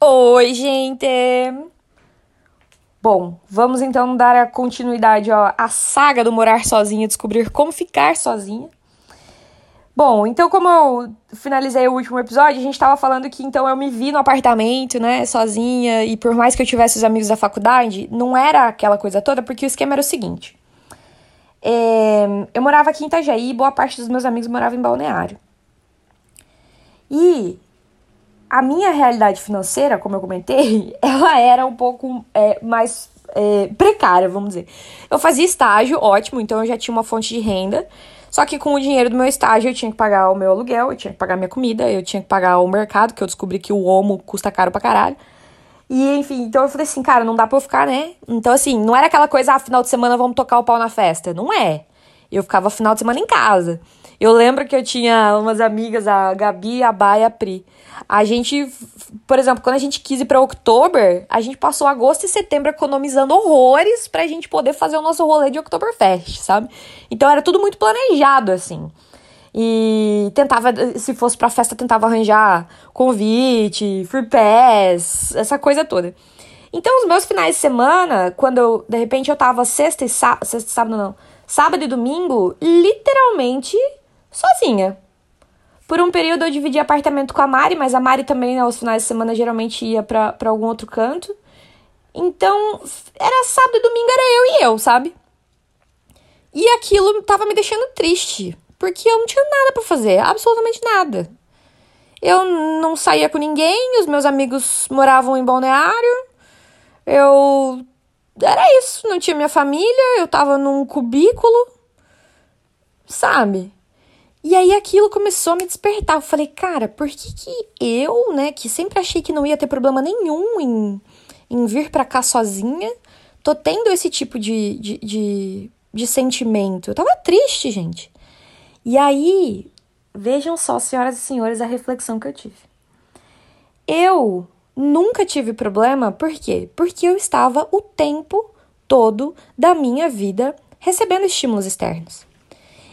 Oi, gente! Bom, vamos então dar a continuidade ó, à saga do morar sozinha, descobrir como ficar sozinha. Bom, então como eu finalizei o último episódio, a gente tava falando que então eu me vi no apartamento, né, sozinha, e por mais que eu tivesse os amigos da faculdade, não era aquela coisa toda, porque o esquema era o seguinte. É, eu morava aqui em Itajaí e boa parte dos meus amigos morava em Balneário. E a minha realidade financeira, como eu comentei, ela era um pouco é, mais é, precária, vamos dizer. Eu fazia estágio, ótimo, então eu já tinha uma fonte de renda. Só que com o dinheiro do meu estágio eu tinha que pagar o meu aluguel, eu tinha que pagar minha comida, eu tinha que pagar o mercado, que eu descobri que o Omo custa caro pra caralho. E enfim, então eu falei assim, cara, não dá pra eu ficar, né? Então assim, não era aquela coisa, ah, final de semana vamos tocar o pau na festa. Não é. Eu ficava final de semana em casa. Eu lembro que eu tinha umas amigas, a Gabi, a Baia a Pri. A gente, por exemplo, quando a gente quis ir para outubro, a gente passou agosto e setembro economizando horrores pra gente poder fazer o nosso rolê de Oktoberfest, sabe? Então era tudo muito planejado, assim. E tentava, se fosse pra festa, tentava arranjar convite, free pass, essa coisa toda. Então, os meus finais de semana, quando eu, de repente eu tava sexta e sábado, sexta e sábado não, sábado e domingo, literalmente sozinha. Por um período eu dividi apartamento com a Mari, mas a Mari também, aos finais de semana, geralmente ia pra algum outro canto. Então, era sábado e domingo, era eu e eu, sabe? E aquilo tava me deixando triste, porque eu não tinha nada para fazer, absolutamente nada. Eu não saía com ninguém, os meus amigos moravam em balneário. Eu. Era isso, não tinha minha família, eu tava num cubículo, sabe? E aí aquilo começou a me despertar. Eu falei, cara, por que, que eu, né, que sempre achei que não ia ter problema nenhum em, em vir para cá sozinha, tô tendo esse tipo de, de, de, de sentimento? Eu tava triste, gente. E aí, vejam só, senhoras e senhores, a reflexão que eu tive. Eu nunca tive problema, por quê? Porque eu estava o tempo todo da minha vida recebendo estímulos externos.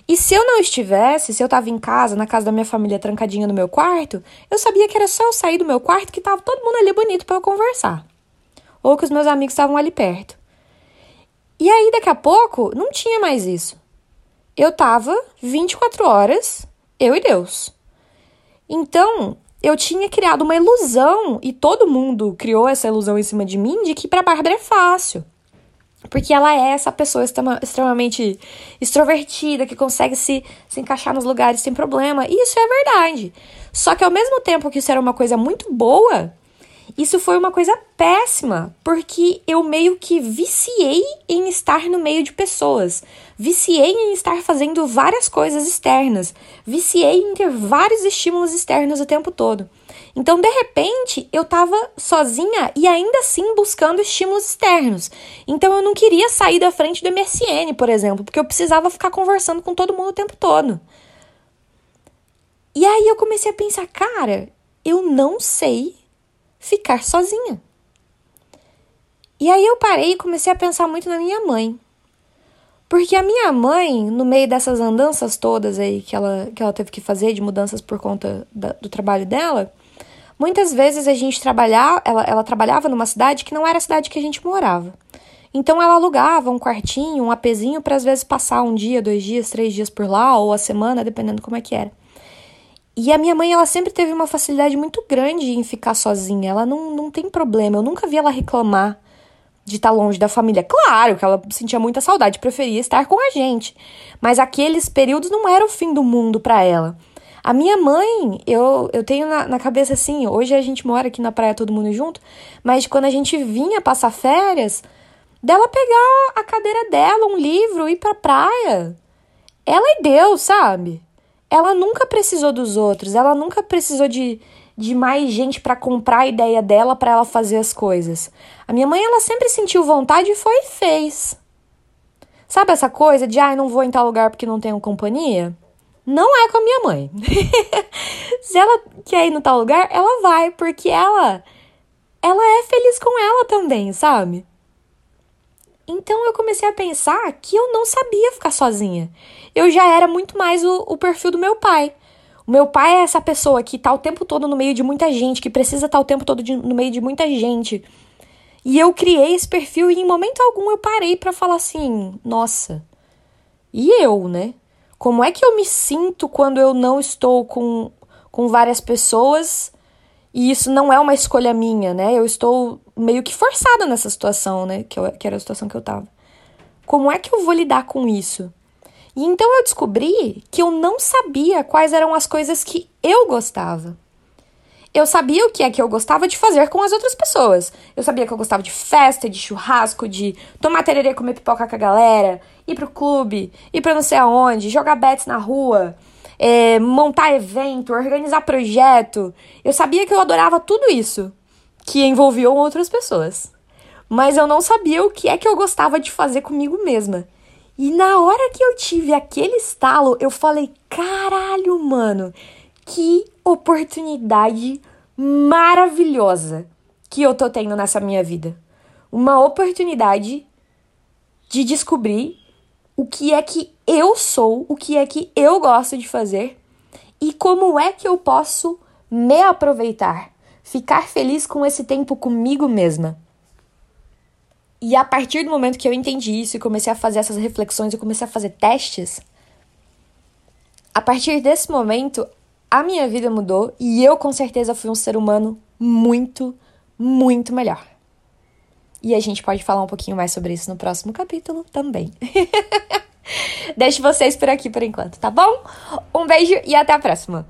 E se eu não estivesse, se eu estava em casa, na casa da minha família, trancadinha no meu quarto, eu sabia que era só eu sair do meu quarto que tava todo mundo ali bonito para eu conversar. Ou que os meus amigos estavam ali perto. E aí, daqui a pouco, não tinha mais isso. Eu tava 24 horas, eu e Deus. Então, eu tinha criado uma ilusão, e todo mundo criou essa ilusão em cima de mim, de que pra Bárbara é fácil. Porque ela é essa pessoa extremamente extrovertida, que consegue se, se encaixar nos lugares sem problema. E isso é verdade. Só que ao mesmo tempo que isso era uma coisa muito boa, isso foi uma coisa péssima, porque eu meio que viciei em estar no meio de pessoas, viciei em estar fazendo várias coisas externas, viciei em ter vários estímulos externos o tempo todo. Então, de repente, eu tava sozinha e ainda assim buscando estímulos externos. Então, eu não queria sair da frente do MSN, por exemplo, porque eu precisava ficar conversando com todo mundo o tempo todo. E aí eu comecei a pensar, cara, eu não sei ficar sozinha. E aí eu parei e comecei a pensar muito na minha mãe. Porque a minha mãe, no meio dessas andanças todas aí que ela, que ela teve que fazer de mudanças por conta da, do trabalho dela, Muitas vezes a gente trabalhar, ela, ela trabalhava numa cidade que não era a cidade que a gente morava. Então ela alugava um quartinho, um apezinho para às vezes passar um dia, dois dias, três dias por lá ou a semana, dependendo como é que era. E a minha mãe, ela sempre teve uma facilidade muito grande em ficar sozinha. Ela não, não tem problema. Eu nunca vi ela reclamar de estar longe da família. Claro que ela sentia muita saudade, preferia estar com a gente. Mas aqueles períodos não era o fim do mundo para ela. A minha mãe, eu, eu tenho na, na cabeça assim, hoje a gente mora aqui na praia todo mundo junto, mas quando a gente vinha passar férias, dela pegar a cadeira dela, um livro, ir pra praia. Ela é Deus, sabe? Ela nunca precisou dos outros, ela nunca precisou de, de mais gente para comprar a ideia dela para ela fazer as coisas. A minha mãe, ela sempre sentiu vontade e foi e fez. Sabe essa coisa de, ai, ah, não vou em tal lugar porque não tenho companhia? Não é com a minha mãe. Se ela quer ir no tal lugar, ela vai, porque ela ela é feliz com ela também, sabe? Então eu comecei a pensar que eu não sabia ficar sozinha. Eu já era muito mais o, o perfil do meu pai. O meu pai é essa pessoa que tá o tempo todo no meio de muita gente, que precisa estar tá o tempo todo de, no meio de muita gente. E eu criei esse perfil e em momento algum eu parei para falar assim: nossa, e eu, né? Como é que eu me sinto quando eu não estou com, com várias pessoas e isso não é uma escolha minha, né? Eu estou meio que forçada nessa situação, né? Que, eu, que era a situação que eu tava. Como é que eu vou lidar com isso? E então eu descobri que eu não sabia quais eram as coisas que eu gostava. Eu sabia o que é que eu gostava de fazer com as outras pessoas. Eu sabia que eu gostava de festa, de churrasco, de tomar tererê, comer pipoca com a galera, ir pro clube, ir pra não sei aonde, jogar bets na rua, é, montar evento, organizar projeto. Eu sabia que eu adorava tudo isso que envolviam outras pessoas. Mas eu não sabia o que é que eu gostava de fazer comigo mesma. E na hora que eu tive aquele estalo, eu falei: caralho, mano, que oportunidade maravilhosa que eu tô tendo nessa minha vida. Uma oportunidade de descobrir o que é que eu sou, o que é que eu gosto de fazer e como é que eu posso me aproveitar, ficar feliz com esse tempo comigo mesma. E a partir do momento que eu entendi isso e comecei a fazer essas reflexões e comecei a fazer testes, a partir desse momento a minha vida mudou e eu com certeza fui um ser humano muito, muito melhor. E a gente pode falar um pouquinho mais sobre isso no próximo capítulo também. Deixo vocês por aqui por enquanto, tá bom? Um beijo e até a próxima.